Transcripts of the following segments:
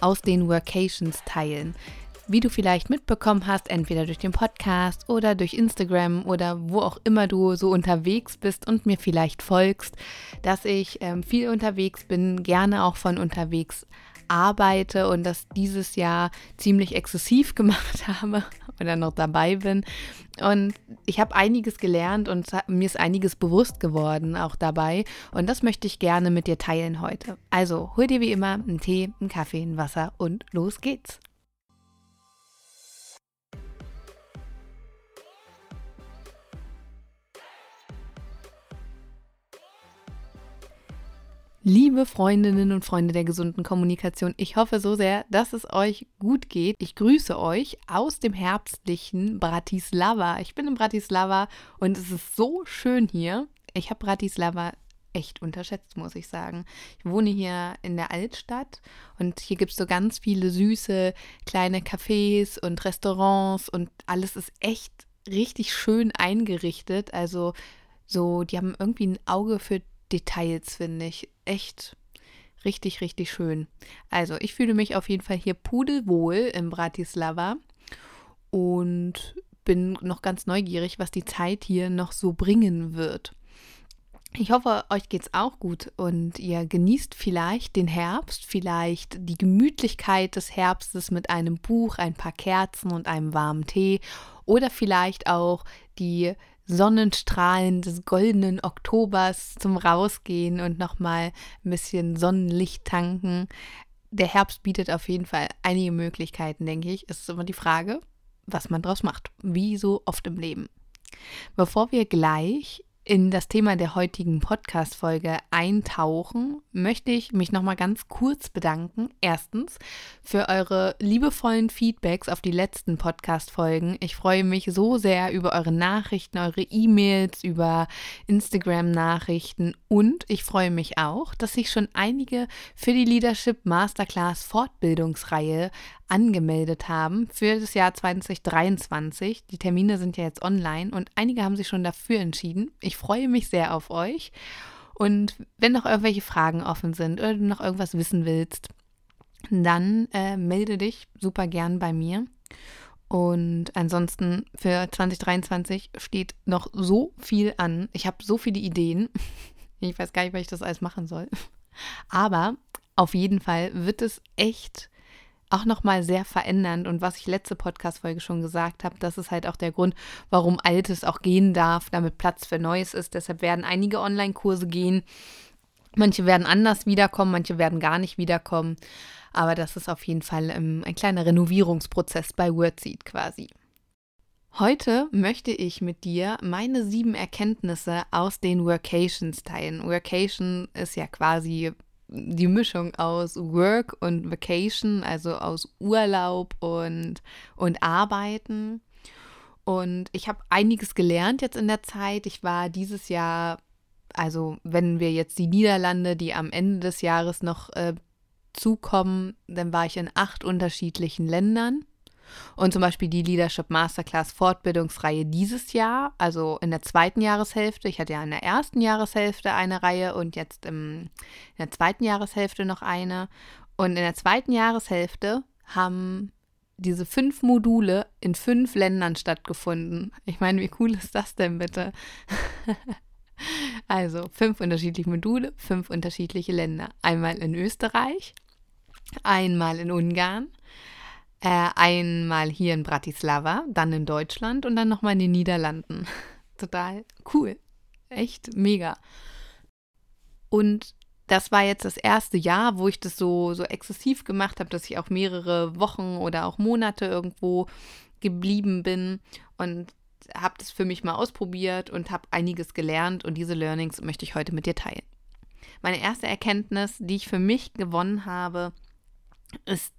aus den Workations teilen. Wie du vielleicht mitbekommen hast, entweder durch den Podcast oder durch Instagram oder wo auch immer du so unterwegs bist und mir vielleicht folgst, dass ich ähm, viel unterwegs bin, gerne auch von unterwegs arbeite und das dieses Jahr ziemlich exzessiv gemacht habe oder noch dabei bin. Und ich habe einiges gelernt und mir ist einiges bewusst geworden auch dabei. Und das möchte ich gerne mit dir teilen heute. Also hol dir wie immer einen Tee, einen Kaffee, ein Wasser und los geht's. Liebe Freundinnen und Freunde der gesunden Kommunikation, ich hoffe so sehr, dass es euch gut geht. Ich grüße euch aus dem herbstlichen Bratislava. Ich bin in Bratislava und es ist so schön hier. Ich habe Bratislava echt unterschätzt, muss ich sagen. Ich wohne hier in der Altstadt und hier gibt es so ganz viele süße kleine Cafés und Restaurants und alles ist echt richtig schön eingerichtet. Also so, die haben irgendwie ein Auge für Details, finde ich. Echt richtig, richtig schön. Also, ich fühle mich auf jeden Fall hier pudelwohl in Bratislava und bin noch ganz neugierig, was die Zeit hier noch so bringen wird. Ich hoffe, euch geht's auch gut und ihr genießt vielleicht den Herbst, vielleicht die Gemütlichkeit des Herbstes mit einem Buch, ein paar Kerzen und einem warmen Tee oder vielleicht auch die Sonnenstrahlen des goldenen Oktobers zum Rausgehen und nochmal ein bisschen Sonnenlicht tanken. Der Herbst bietet auf jeden Fall einige Möglichkeiten, denke ich. Es ist immer die Frage, was man daraus macht, wie so oft im Leben. Bevor wir gleich in das Thema der heutigen Podcast-Folge eintauchen, möchte ich mich nochmal ganz kurz bedanken. Erstens für eure liebevollen Feedbacks auf die letzten Podcast-Folgen. Ich freue mich so sehr über eure Nachrichten, eure E-Mails, über Instagram-Nachrichten und ich freue mich auch, dass sich schon einige für die Leadership Masterclass Fortbildungsreihe angemeldet haben für das Jahr 2023. Die Termine sind ja jetzt online und einige haben sich schon dafür entschieden. Ich freue mich sehr auf euch. Und wenn noch irgendwelche Fragen offen sind oder du noch irgendwas wissen willst, dann äh, melde dich super gern bei mir. Und ansonsten für 2023 steht noch so viel an. Ich habe so viele Ideen. Ich weiß gar nicht, was ich das alles machen soll. Aber auf jeden Fall wird es echt auch nochmal sehr verändernd. Und was ich letzte Podcast-Folge schon gesagt habe, das ist halt auch der Grund, warum Altes auch gehen darf, damit Platz für Neues ist. Deshalb werden einige Online-Kurse gehen. Manche werden anders wiederkommen, manche werden gar nicht wiederkommen. Aber das ist auf jeden Fall ähm, ein kleiner Renovierungsprozess bei WordSeed quasi. Heute möchte ich mit dir meine sieben Erkenntnisse aus den Workations teilen. Workation ist ja quasi die Mischung aus Work und Vacation, also aus Urlaub und, und Arbeiten. Und ich habe einiges gelernt jetzt in der Zeit. Ich war dieses Jahr, also wenn wir jetzt die Niederlande, die am Ende des Jahres noch äh, zukommen, dann war ich in acht unterschiedlichen Ländern. Und zum Beispiel die Leadership Masterclass Fortbildungsreihe dieses Jahr, also in der zweiten Jahreshälfte. Ich hatte ja in der ersten Jahreshälfte eine Reihe und jetzt im, in der zweiten Jahreshälfte noch eine. Und in der zweiten Jahreshälfte haben diese fünf Module in fünf Ländern stattgefunden. Ich meine, wie cool ist das denn bitte? also fünf unterschiedliche Module, fünf unterschiedliche Länder. Einmal in Österreich, einmal in Ungarn, äh, einmal hier in Bratislava, dann in Deutschland und dann nochmal in den Niederlanden. Total cool. Echt mega. Und das war jetzt das erste Jahr, wo ich das so, so exzessiv gemacht habe, dass ich auch mehrere Wochen oder auch Monate irgendwo geblieben bin und habe das für mich mal ausprobiert und habe einiges gelernt und diese Learnings möchte ich heute mit dir teilen. Meine erste Erkenntnis, die ich für mich gewonnen habe, ist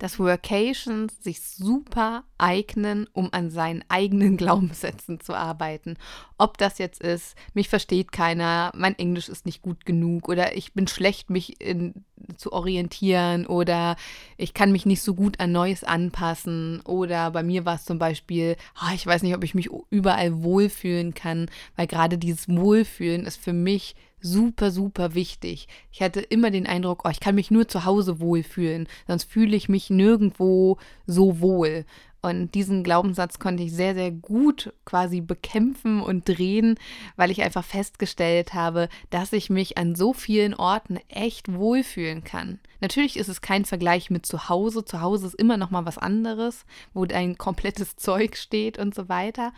dass Workations sich super eignen, um an seinen eigenen Glaubenssätzen zu arbeiten. Ob das jetzt ist, mich versteht keiner, mein Englisch ist nicht gut genug oder ich bin schlecht, mich in, zu orientieren oder ich kann mich nicht so gut an Neues anpassen oder bei mir war es zum Beispiel, oh, ich weiß nicht, ob ich mich überall wohlfühlen kann, weil gerade dieses Wohlfühlen ist für mich super, super wichtig. Ich hatte immer den Eindruck, oh, ich kann mich nur zu Hause wohlfühlen, sonst fühle ich mich nirgendwo so wohl. Und diesen Glaubenssatz konnte ich sehr, sehr gut quasi bekämpfen und drehen, weil ich einfach festgestellt habe, dass ich mich an so vielen Orten echt wohlfühlen kann. Natürlich ist es kein Vergleich mit zu Hause. Zu Hause ist immer noch mal was anderes, wo dein komplettes Zeug steht und so weiter.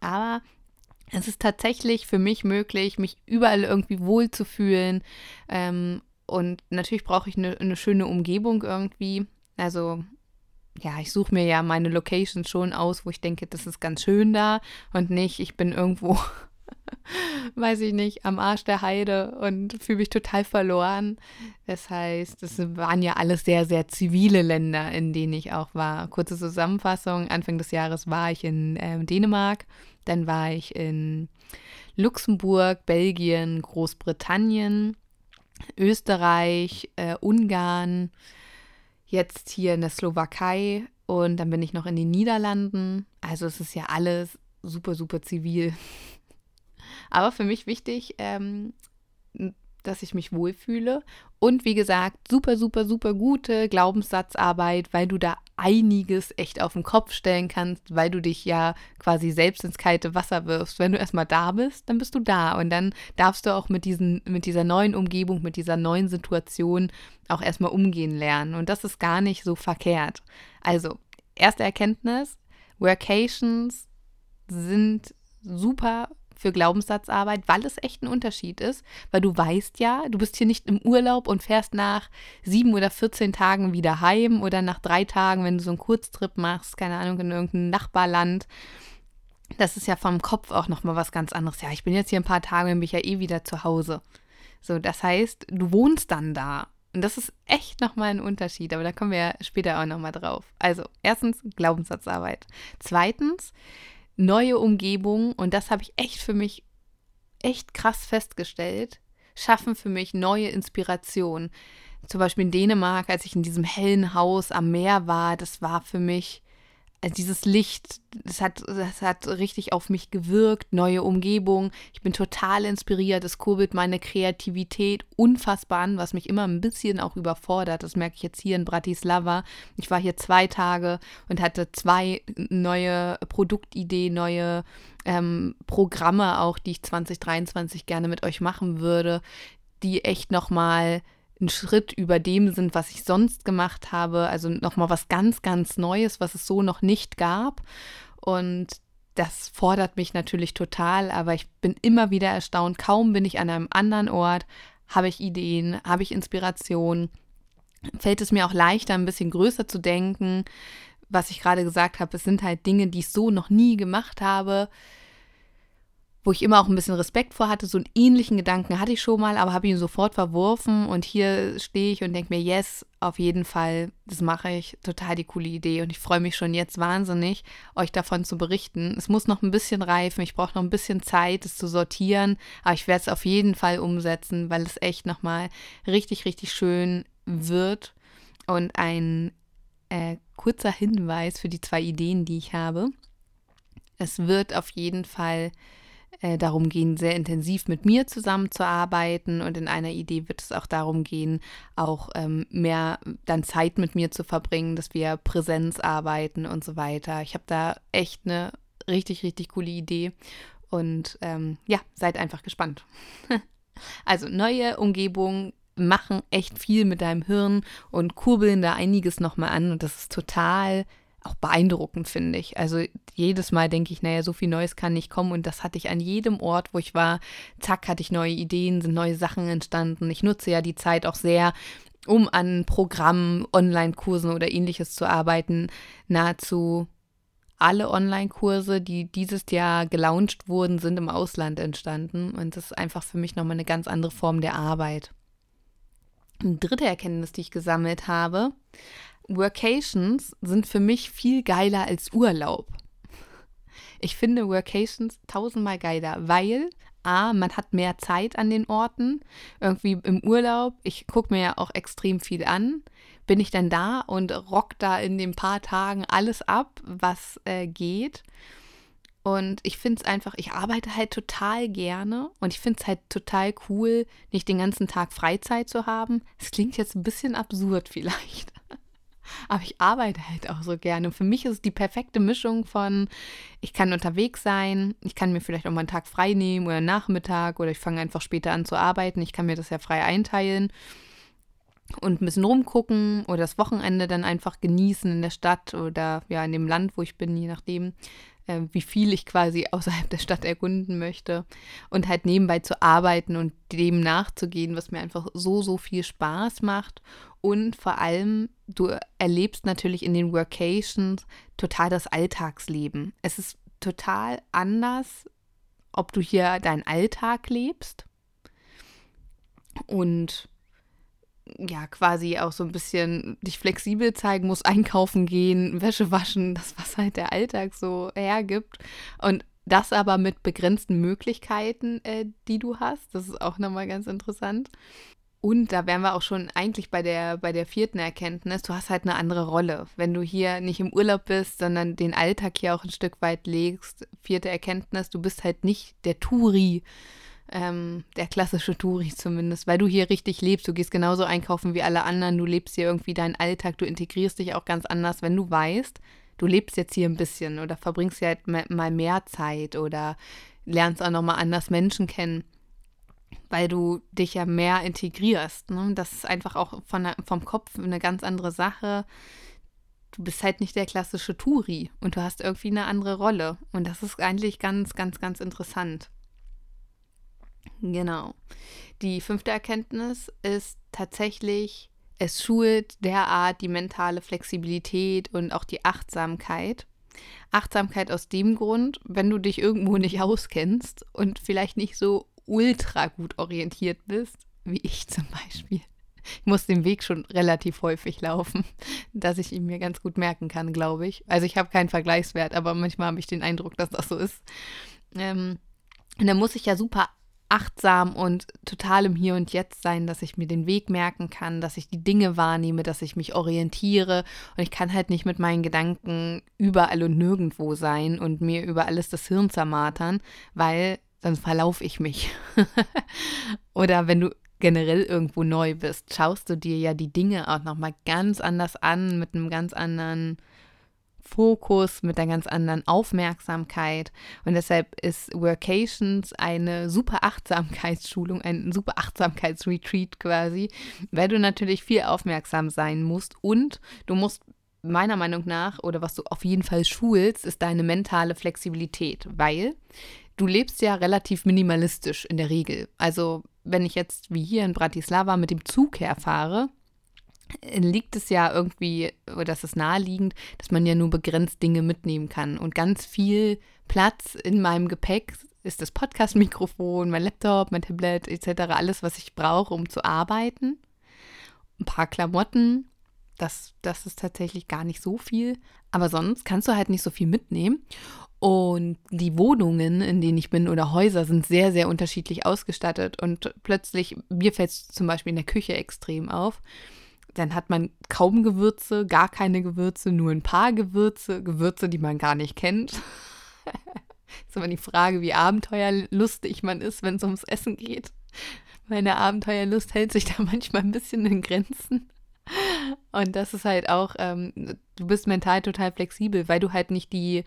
Aber es ist tatsächlich für mich möglich, mich überall irgendwie wohlzufühlen. Ähm, und natürlich brauche ich eine, eine schöne Umgebung irgendwie. Also ja, ich suche mir ja meine Locations schon aus, wo ich denke, das ist ganz schön da und nicht, ich bin irgendwo, weiß ich nicht, am Arsch der Heide und fühle mich total verloren. Das heißt, es waren ja alles sehr, sehr zivile Länder, in denen ich auch war. Kurze Zusammenfassung, Anfang des Jahres war ich in äh, Dänemark dann war ich in Luxemburg, Belgien, Großbritannien, Österreich, äh, Ungarn, jetzt hier in der Slowakei und dann bin ich noch in den Niederlanden. Also es ist ja alles super, super zivil. Aber für mich wichtig, ähm, dass ich mich wohlfühle. Und wie gesagt, super, super, super gute Glaubenssatzarbeit, weil du da einiges echt auf den Kopf stellen kannst, weil du dich ja quasi selbst ins kalte Wasser wirfst. Wenn du erstmal da bist, dann bist du da. Und dann darfst du auch mit, diesen, mit dieser neuen Umgebung, mit dieser neuen Situation auch erstmal umgehen lernen. Und das ist gar nicht so verkehrt. Also, erste Erkenntnis, Workations sind super für Glaubenssatzarbeit, weil es echt ein Unterschied ist, weil du weißt ja, du bist hier nicht im Urlaub und fährst nach sieben oder 14 Tagen wieder heim oder nach drei Tagen, wenn du so einen Kurztrip machst, keine Ahnung, in irgendein Nachbarland. Das ist ja vom Kopf auch nochmal was ganz anderes. Ja, ich bin jetzt hier ein paar Tage und bin ich ja eh wieder zu Hause. So, das heißt, du wohnst dann da. Und das ist echt nochmal ein Unterschied, aber da kommen wir ja später auch nochmal drauf. Also, erstens Glaubenssatzarbeit. Zweitens, neue Umgebung, und das habe ich echt für mich echt krass festgestellt, schaffen für mich neue Inspirationen. Zum Beispiel in Dänemark, als ich in diesem hellen Haus am Meer war, das war für mich also dieses Licht, das hat, das hat richtig auf mich gewirkt, neue Umgebung. Ich bin total inspiriert. Es kurbelt meine Kreativität unfassbar an, was mich immer ein bisschen auch überfordert. Das merke ich jetzt hier in Bratislava. Ich war hier zwei Tage und hatte zwei neue Produktideen, neue ähm, Programme auch, die ich 2023 gerne mit euch machen würde, die echt nochmal ein Schritt über dem sind, was ich sonst gemacht habe. Also nochmal was ganz, ganz Neues, was es so noch nicht gab. Und das fordert mich natürlich total, aber ich bin immer wieder erstaunt. Kaum bin ich an einem anderen Ort, habe ich Ideen, habe ich Inspiration. Fällt es mir auch leichter, ein bisschen größer zu denken. Was ich gerade gesagt habe, es sind halt Dinge, die ich so noch nie gemacht habe wo ich immer auch ein bisschen Respekt vor hatte. So einen ähnlichen Gedanken hatte ich schon mal, aber habe ihn sofort verworfen. Und hier stehe ich und denke mir, yes, auf jeden Fall, das mache ich. Total die coole Idee. Und ich freue mich schon jetzt wahnsinnig, euch davon zu berichten. Es muss noch ein bisschen reifen. Ich brauche noch ein bisschen Zeit, es zu sortieren. Aber ich werde es auf jeden Fall umsetzen, weil es echt nochmal richtig, richtig schön wird. Und ein äh, kurzer Hinweis für die zwei Ideen, die ich habe. Es wird auf jeden Fall äh, darum gehen, sehr intensiv mit mir zusammenzuarbeiten und in einer Idee wird es auch darum gehen, auch ähm, mehr dann Zeit mit mir zu verbringen, dass wir Präsenz arbeiten und so weiter. Ich habe da echt eine richtig, richtig coole Idee und ähm, ja, seid einfach gespannt. also neue Umgebung machen echt viel mit deinem Hirn und kurbeln da einiges nochmal an und das ist total auch beeindruckend, finde ich. Also jedes Mal denke ich, naja, so viel Neues kann nicht kommen und das hatte ich an jedem Ort, wo ich war. Zack, hatte ich neue Ideen, sind neue Sachen entstanden. Ich nutze ja die Zeit auch sehr, um an Programmen, Online-Kursen oder ähnliches zu arbeiten. Nahezu alle Online-Kurse, die dieses Jahr gelauncht wurden, sind im Ausland entstanden und das ist einfach für mich nochmal eine ganz andere Form der Arbeit. Eine dritte Erkenntnis, die ich gesammelt habe, Workations sind für mich viel geiler als Urlaub. Ich finde Workations tausendmal geiler, weil A, man hat mehr Zeit an den Orten. Irgendwie im Urlaub, ich gucke mir ja auch extrem viel an. Bin ich dann da und rock da in den paar Tagen alles ab, was äh, geht. Und ich finde es einfach, ich arbeite halt total gerne und ich finde es halt total cool, nicht den ganzen Tag Freizeit zu haben. Es klingt jetzt ein bisschen absurd vielleicht. Aber ich arbeite halt auch so gerne. Für mich ist es die perfekte Mischung von, ich kann unterwegs sein, ich kann mir vielleicht auch mal einen Tag frei nehmen oder einen Nachmittag oder ich fange einfach später an zu arbeiten. Ich kann mir das ja frei einteilen und ein bisschen rumgucken oder das Wochenende dann einfach genießen in der Stadt oder ja in dem Land, wo ich bin, je nachdem äh, wie viel ich quasi außerhalb der Stadt erkunden möchte und halt nebenbei zu arbeiten und dem nachzugehen, was mir einfach so, so viel Spaß macht. Und vor allem, du erlebst natürlich in den Workations total das Alltagsleben. Es ist total anders, ob du hier deinen Alltag lebst und ja, quasi auch so ein bisschen dich flexibel zeigen muss, einkaufen gehen, Wäsche waschen, das, was halt der Alltag so hergibt. Und das aber mit begrenzten Möglichkeiten, äh, die du hast. Das ist auch nochmal ganz interessant. Und da wären wir auch schon eigentlich bei der, bei der vierten Erkenntnis, du hast halt eine andere Rolle. Wenn du hier nicht im Urlaub bist, sondern den Alltag hier auch ein Stück weit legst. Vierte Erkenntnis, du bist halt nicht der Touri, ähm, der klassische Touri zumindest, weil du hier richtig lebst. Du gehst genauso einkaufen wie alle anderen, du lebst hier irgendwie deinen Alltag, du integrierst dich auch ganz anders, wenn du weißt, du lebst jetzt hier ein bisschen oder verbringst ja halt mal mehr Zeit oder lernst auch nochmal anders Menschen kennen, weil du dich ja mehr integrierst. Ne? Das ist einfach auch von, vom Kopf eine ganz andere Sache. Du bist halt nicht der klassische Touri und du hast irgendwie eine andere Rolle. Und das ist eigentlich ganz, ganz, ganz interessant. Genau. Die fünfte Erkenntnis ist tatsächlich, es schult derart die mentale Flexibilität und auch die Achtsamkeit. Achtsamkeit aus dem Grund, wenn du dich irgendwo nicht auskennst und vielleicht nicht so ultra gut orientiert bist, wie ich zum Beispiel. Ich muss den Weg schon relativ häufig laufen, dass ich ihn mir ganz gut merken kann, glaube ich. Also ich habe keinen Vergleichswert, aber manchmal habe ich den Eindruck, dass das so ist. Ähm, und da muss ich ja super achtsam und total im Hier und Jetzt sein, dass ich mir den Weg merken kann, dass ich die Dinge wahrnehme, dass ich mich orientiere und ich kann halt nicht mit meinen Gedanken überall und nirgendwo sein und mir über alles das Hirn zermartern, weil dann verlaufe ich mich. Oder wenn du generell irgendwo neu bist, schaust du dir ja die Dinge auch nochmal ganz anders an, mit einem ganz anderen Fokus, mit einer ganz anderen Aufmerksamkeit. Und deshalb ist Workations eine super Achtsamkeitsschulung, ein super Achtsamkeitsretreat quasi, weil du natürlich viel aufmerksam sein musst und du musst meiner Meinung nach, oder was du auf jeden Fall schulst, ist deine mentale Flexibilität, weil du lebst ja relativ minimalistisch in der Regel. Also wenn ich jetzt wie hier in Bratislava mit dem Zug herfahre, liegt es ja irgendwie, oder das ist naheliegend, dass man ja nur begrenzt Dinge mitnehmen kann. Und ganz viel Platz in meinem Gepäck ist das Podcast-Mikrofon, mein Laptop, mein Tablet etc., alles, was ich brauche, um zu arbeiten. Ein paar Klamotten, das, das ist tatsächlich gar nicht so viel. Aber sonst kannst du halt nicht so viel mitnehmen. Und die Wohnungen, in denen ich bin, oder Häuser sind sehr, sehr unterschiedlich ausgestattet. Und plötzlich, mir fällt es zum Beispiel in der Küche extrem auf dann hat man kaum Gewürze, gar keine Gewürze, nur ein paar Gewürze, Gewürze, die man gar nicht kennt. ist immer die Frage, wie abenteuerlustig man ist, wenn es ums Essen geht. Meine Abenteuerlust hält sich da manchmal ein bisschen in Grenzen. Und das ist halt auch, ähm, du bist mental total flexibel, weil du halt nicht die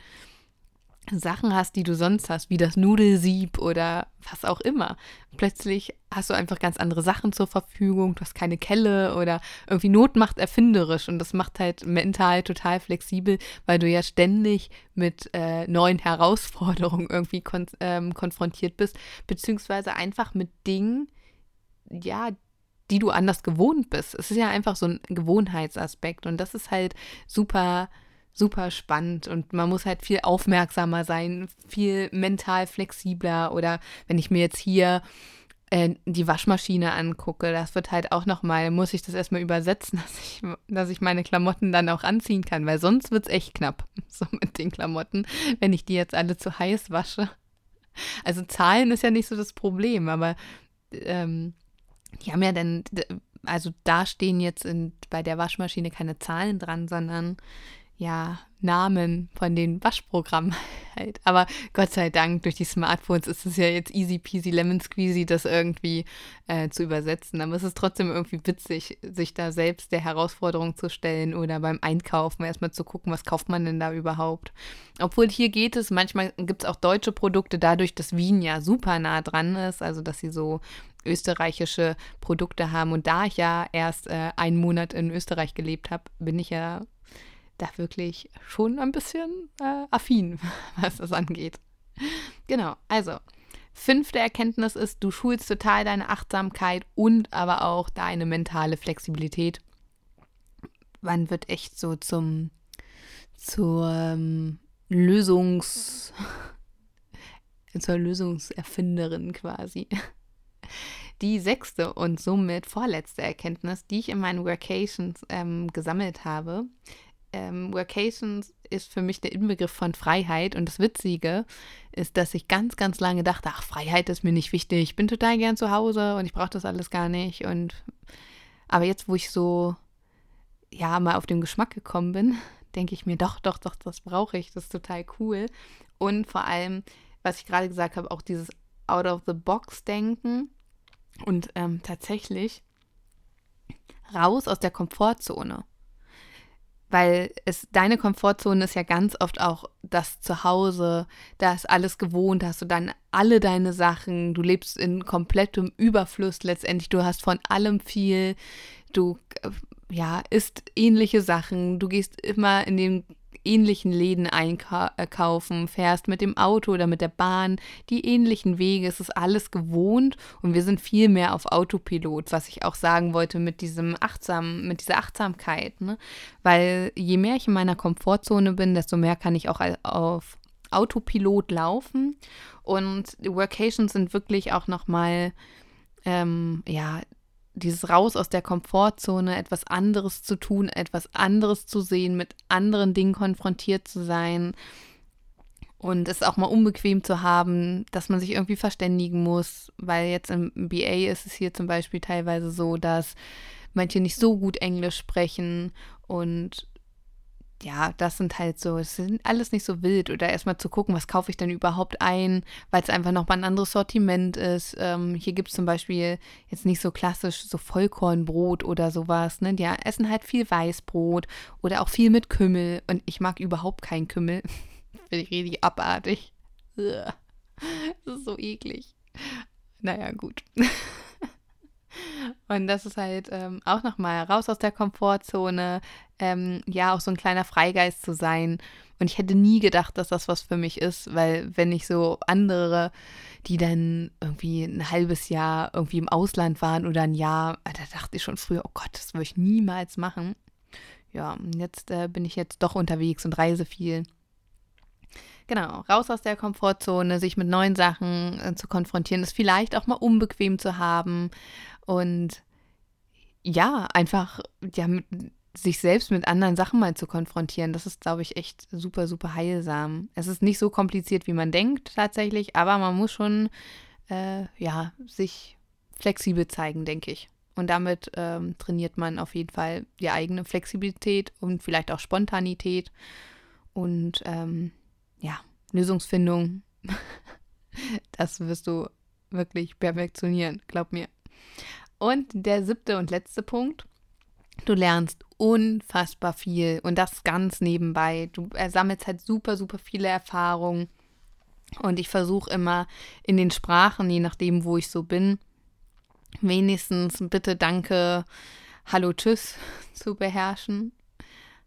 Sachen hast, die du sonst hast, wie das Nudelsieb oder was auch immer. Plötzlich hast du einfach ganz andere Sachen zur Verfügung, du hast keine Kelle oder irgendwie Not macht erfinderisch und das macht halt mental total flexibel, weil du ja ständig mit äh, neuen Herausforderungen irgendwie kon ähm, konfrontiert bist, beziehungsweise einfach mit Dingen, ja, die du anders gewohnt bist. Es ist ja einfach so ein Gewohnheitsaspekt und das ist halt super super spannend und man muss halt viel aufmerksamer sein, viel mental flexibler oder wenn ich mir jetzt hier äh, die Waschmaschine angucke, das wird halt auch nochmal, muss ich das erstmal übersetzen, dass ich, dass ich meine Klamotten dann auch anziehen kann, weil sonst wird es echt knapp, so mit den Klamotten, wenn ich die jetzt alle zu heiß wasche. Also Zahlen ist ja nicht so das Problem, aber ähm, die haben ja dann, also da stehen jetzt in, bei der Waschmaschine keine Zahlen dran, sondern ja, Namen von den Waschprogrammen halt. Aber Gott sei Dank, durch die Smartphones ist es ja jetzt easy peasy lemon squeezy, das irgendwie äh, zu übersetzen. Aber es ist trotzdem irgendwie witzig, sich da selbst der Herausforderung zu stellen oder beim Einkaufen erstmal zu gucken, was kauft man denn da überhaupt. Obwohl hier geht es, manchmal gibt es auch deutsche Produkte, dadurch, dass Wien ja super nah dran ist, also dass sie so österreichische Produkte haben. Und da ich ja erst äh, einen Monat in Österreich gelebt habe, bin ich ja da wirklich schon ein bisschen äh, affin, was das angeht. Genau, also fünfte Erkenntnis ist, du schulst total deine Achtsamkeit und aber auch deine mentale Flexibilität. Man wird echt so zum zur ähm, Lösungs zur Lösungserfinderin quasi. Die sechste und somit vorletzte Erkenntnis, die ich in meinen Workations ähm, gesammelt habe, ähm, Workations ist für mich der Inbegriff von Freiheit. Und das Witzige ist, dass ich ganz, ganz lange dachte, ach, Freiheit ist mir nicht wichtig. Ich bin total gern zu Hause und ich brauche das alles gar nicht. Und aber jetzt, wo ich so ja mal auf den Geschmack gekommen bin, denke ich mir, doch, doch, doch, das brauche ich. Das ist total cool. Und vor allem, was ich gerade gesagt habe, auch dieses Out of the Box denken und ähm, tatsächlich raus aus der Komfortzone weil es deine Komfortzone ist ja ganz oft auch das Zuhause, da ist alles gewohnt, hast du dann alle deine Sachen, du lebst in komplettem Überfluss letztendlich, du hast von allem viel, du äh, ja, isst ähnliche Sachen, du gehst immer in den ähnlichen Läden einkaufen, fährst mit dem Auto oder mit der Bahn, die ähnlichen Wege, es ist alles gewohnt und wir sind viel mehr auf Autopilot, was ich auch sagen wollte mit diesem achtsam, mit dieser Achtsamkeit, ne? Weil je mehr ich in meiner Komfortzone bin, desto mehr kann ich auch auf Autopilot laufen und Workations sind wirklich auch nochmal ähm, ja, dieses Raus aus der Komfortzone, etwas anderes zu tun, etwas anderes zu sehen, mit anderen Dingen konfrontiert zu sein und es auch mal unbequem zu haben, dass man sich irgendwie verständigen muss, weil jetzt im BA ist es hier zum Beispiel teilweise so, dass manche nicht so gut Englisch sprechen und ja, das sind halt so, es sind alles nicht so wild. Oder erstmal zu gucken, was kaufe ich denn überhaupt ein, weil es einfach nochmal ein anderes Sortiment ist. Ähm, hier gibt es zum Beispiel jetzt nicht so klassisch so Vollkornbrot oder sowas. Ne? Die essen halt viel Weißbrot oder auch viel mit Kümmel. Und ich mag überhaupt keinen Kümmel. Finde ich richtig abartig. Das ist so eklig. Naja, gut. Und das ist halt ähm, auch nochmal raus aus der Komfortzone, ähm, ja, auch so ein kleiner Freigeist zu sein. Und ich hätte nie gedacht, dass das was für mich ist, weil wenn ich so andere, die dann irgendwie ein halbes Jahr irgendwie im Ausland waren oder ein Jahr, da dachte ich schon früher, oh Gott, das würde ich niemals machen. Ja, jetzt äh, bin ich jetzt doch unterwegs und reise viel. Genau, raus aus der Komfortzone, sich mit neuen Sachen äh, zu konfrontieren, es vielleicht auch mal unbequem zu haben und ja, einfach ja, mit, sich selbst mit anderen Sachen mal zu konfrontieren, das ist, glaube ich, echt super, super heilsam. Es ist nicht so kompliziert, wie man denkt tatsächlich, aber man muss schon, äh, ja, sich flexibel zeigen, denke ich. Und damit ähm, trainiert man auf jeden Fall die eigene Flexibilität und vielleicht auch Spontanität und ähm, ja, Lösungsfindung. das wirst du wirklich perfektionieren, glaub mir. Und der siebte und letzte Punkt. Du lernst unfassbar viel und das ganz nebenbei. Du sammelst halt super, super viele Erfahrungen. Und ich versuche immer in den Sprachen, je nachdem, wo ich so bin, wenigstens bitte, danke, hallo, tschüss zu beherrschen.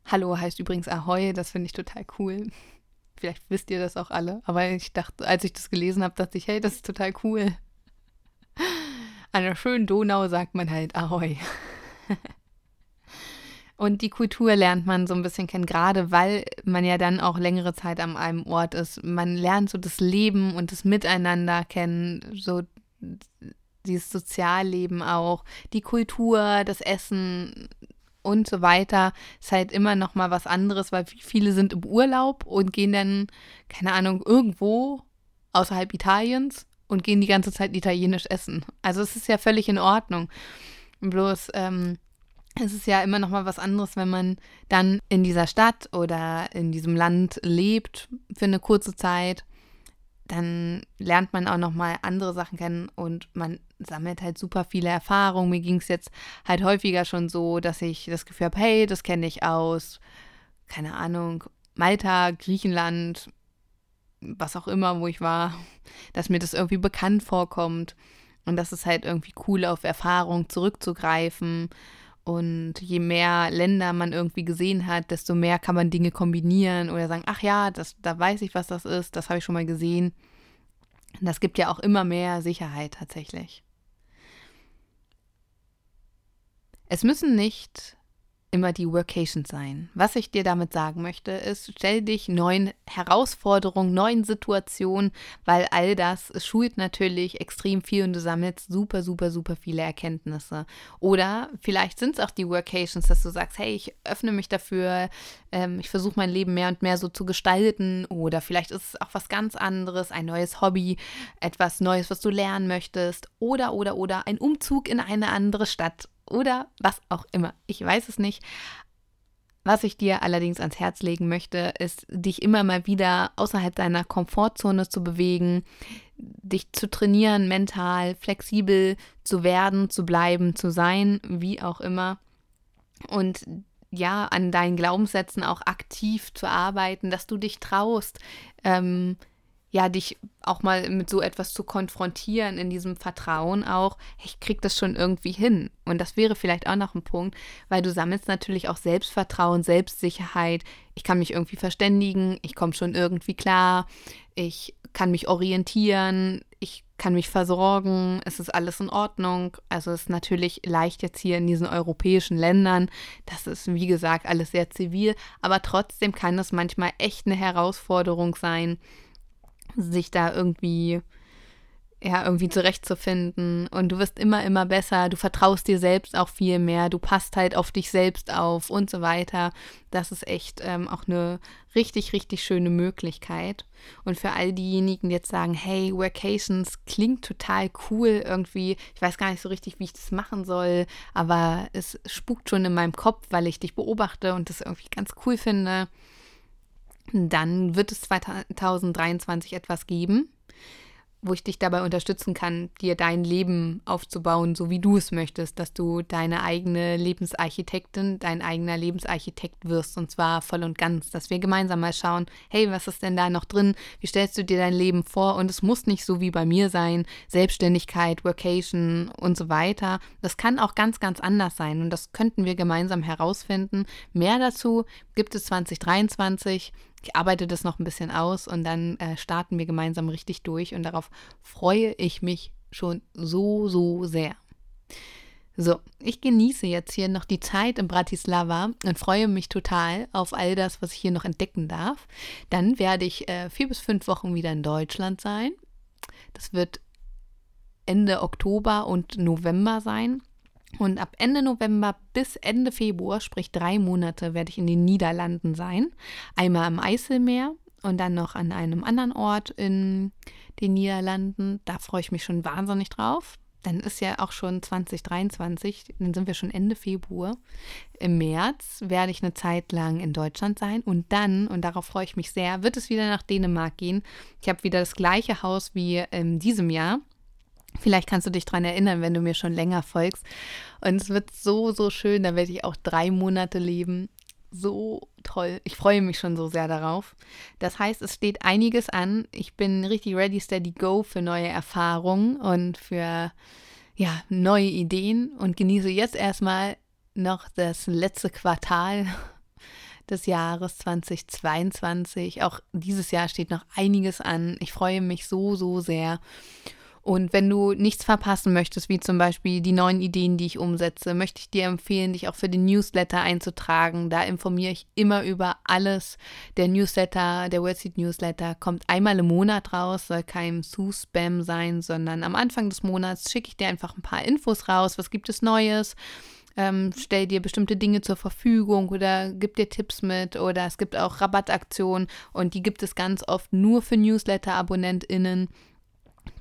Hallo heißt übrigens Ahoi, das finde ich total cool. Vielleicht wisst ihr das auch alle, aber ich dachte, als ich das gelesen habe, dachte ich, hey, das ist total cool. An der schönen Donau sagt man halt Ahoi. Und die Kultur lernt man so ein bisschen kennen, gerade weil man ja dann auch längere Zeit an einem Ort ist. Man lernt so das Leben und das Miteinander kennen, so dieses Sozialleben auch, die Kultur, das Essen und so weiter, ist halt immer noch mal was anderes, weil viele sind im Urlaub und gehen dann, keine Ahnung, irgendwo außerhalb Italiens und gehen die ganze Zeit italienisch essen. Also es ist ja völlig in Ordnung. Bloß ähm, es ist ja immer noch mal was anderes, wenn man dann in dieser Stadt oder in diesem Land lebt für eine kurze Zeit. Dann lernt man auch noch mal andere Sachen kennen und man sammelt halt super viele Erfahrungen. Mir ging es jetzt halt häufiger schon so, dass ich das Gefühl habe, hey, das kenne ich aus, keine Ahnung, Malta, Griechenland, was auch immer, wo ich war, dass mir das irgendwie bekannt vorkommt. Und das ist halt irgendwie cool, auf Erfahrung zurückzugreifen. Und je mehr Länder man irgendwie gesehen hat, desto mehr kann man Dinge kombinieren oder sagen, ach ja, das, da weiß ich, was das ist, das habe ich schon mal gesehen. Das gibt ja auch immer mehr Sicherheit tatsächlich. Es müssen nicht immer die Workations sein. Was ich dir damit sagen möchte, ist, stell dich neuen Herausforderungen, neuen Situationen, weil all das schult natürlich extrem viel und du sammelst super, super, super viele Erkenntnisse. Oder vielleicht sind es auch die Workations, dass du sagst, hey, ich öffne mich dafür, ähm, ich versuche mein Leben mehr und mehr so zu gestalten. Oder vielleicht ist es auch was ganz anderes, ein neues Hobby, etwas Neues, was du lernen möchtest. Oder, oder, oder ein Umzug in eine andere Stadt oder was auch immer. Ich weiß es nicht. Was ich dir allerdings ans Herz legen möchte, ist, dich immer mal wieder außerhalb deiner Komfortzone zu bewegen, dich zu trainieren, mental flexibel zu werden, zu bleiben, zu sein, wie auch immer. Und ja, an deinen Glaubenssätzen auch aktiv zu arbeiten, dass du dich traust, ähm, ja, dich auch mal mit so etwas zu konfrontieren, in diesem Vertrauen auch, ich krieg das schon irgendwie hin. Und das wäre vielleicht auch noch ein Punkt, weil du sammelst natürlich auch Selbstvertrauen, Selbstsicherheit. Ich kann mich irgendwie verständigen, ich komme schon irgendwie klar, ich kann mich orientieren, ich kann mich versorgen, es ist alles in Ordnung. Also es ist natürlich leicht jetzt hier in diesen europäischen Ländern. Das ist, wie gesagt, alles sehr zivil, aber trotzdem kann es manchmal echt eine Herausforderung sein, sich da irgendwie ja, irgendwie zurechtzufinden. Und du wirst immer, immer besser. Du vertraust dir selbst auch viel mehr. Du passt halt auf dich selbst auf und so weiter. Das ist echt ähm, auch eine richtig, richtig schöne Möglichkeit. Und für all diejenigen, die jetzt sagen, hey, Workations klingt total cool irgendwie. Ich weiß gar nicht so richtig, wie ich das machen soll, aber es spukt schon in meinem Kopf, weil ich dich beobachte und das irgendwie ganz cool finde dann wird es 2023 etwas geben, wo ich dich dabei unterstützen kann, dir dein Leben aufzubauen, so wie du es möchtest, dass du deine eigene Lebensarchitektin, dein eigener Lebensarchitekt wirst und zwar voll und ganz, dass wir gemeinsam mal schauen, hey, was ist denn da noch drin? Wie stellst du dir dein Leben vor? Und es muss nicht so wie bei mir sein, Selbstständigkeit, Workation und so weiter. Das kann auch ganz, ganz anders sein und das könnten wir gemeinsam herausfinden. Mehr dazu gibt es 2023 ich arbeite das noch ein bisschen aus und dann äh, starten wir gemeinsam richtig durch und darauf freue ich mich schon so, so sehr. So, ich genieße jetzt hier noch die Zeit in Bratislava und freue mich total auf all das, was ich hier noch entdecken darf. Dann werde ich äh, vier bis fünf Wochen wieder in Deutschland sein. Das wird Ende Oktober und November sein. Und ab Ende November bis Ende Februar, sprich drei Monate, werde ich in den Niederlanden sein. Einmal am Eiselmeer und dann noch an einem anderen Ort in den Niederlanden. Da freue ich mich schon wahnsinnig drauf. Dann ist ja auch schon 2023, dann sind wir schon Ende Februar. Im März werde ich eine Zeit lang in Deutschland sein und dann, und darauf freue ich mich sehr, wird es wieder nach Dänemark gehen. Ich habe wieder das gleiche Haus wie in diesem Jahr. Vielleicht kannst du dich daran erinnern, wenn du mir schon länger folgst. Und es wird so, so schön. Da werde ich auch drei Monate leben. So toll. Ich freue mich schon so sehr darauf. Das heißt, es steht einiges an. Ich bin richtig ready, steady, go für neue Erfahrungen und für ja, neue Ideen und genieße jetzt erstmal noch das letzte Quartal des Jahres 2022. Auch dieses Jahr steht noch einiges an. Ich freue mich so, so sehr. Und wenn du nichts verpassen möchtest, wie zum Beispiel die neuen Ideen, die ich umsetze, möchte ich dir empfehlen, dich auch für den Newsletter einzutragen. Da informiere ich immer über alles. Der Newsletter, der Wordseed Newsletter kommt einmal im Monat raus, soll kein Zu-Spam sein, sondern am Anfang des Monats schicke ich dir einfach ein paar Infos raus. Was gibt es Neues? ähm, stell dir bestimmte Dinge zur Verfügung oder gib dir Tipps mit oder es gibt auch Rabattaktionen und die gibt es ganz oft nur für Newsletter-AbonnentInnen.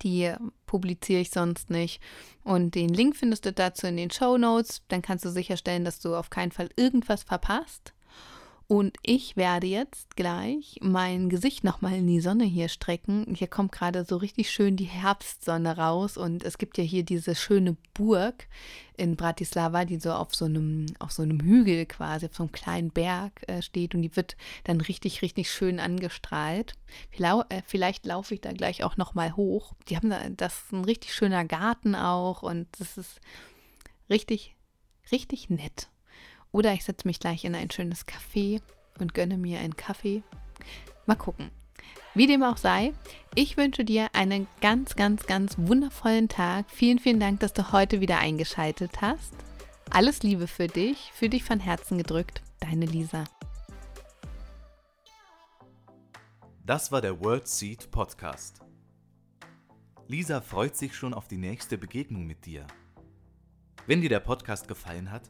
Die publiziere ich sonst nicht. Und den Link findest du dazu in den Show Notes. Dann kannst du sicherstellen, dass du auf keinen Fall irgendwas verpasst. Und ich werde jetzt gleich mein Gesicht nochmal in die Sonne hier strecken. Hier kommt gerade so richtig schön die Herbstsonne raus und es gibt ja hier diese schöne Burg in Bratislava, die so auf so einem, auf so einem Hügel quasi, auf so einem kleinen Berg äh, steht und die wird dann richtig, richtig schön angestrahlt. Vielleicht, äh, vielleicht laufe ich da gleich auch nochmal hoch. Die haben da, das ist ein richtig schöner Garten auch und das ist richtig, richtig nett. Oder ich setze mich gleich in ein schönes Café und gönne mir einen Kaffee. Mal gucken. Wie dem auch sei, ich wünsche dir einen ganz, ganz, ganz wundervollen Tag. Vielen, vielen Dank, dass du heute wieder eingeschaltet hast. Alles Liebe für dich, für dich von Herzen gedrückt. Deine Lisa. Das war der World Seed Podcast. Lisa freut sich schon auf die nächste Begegnung mit dir. Wenn dir der Podcast gefallen hat,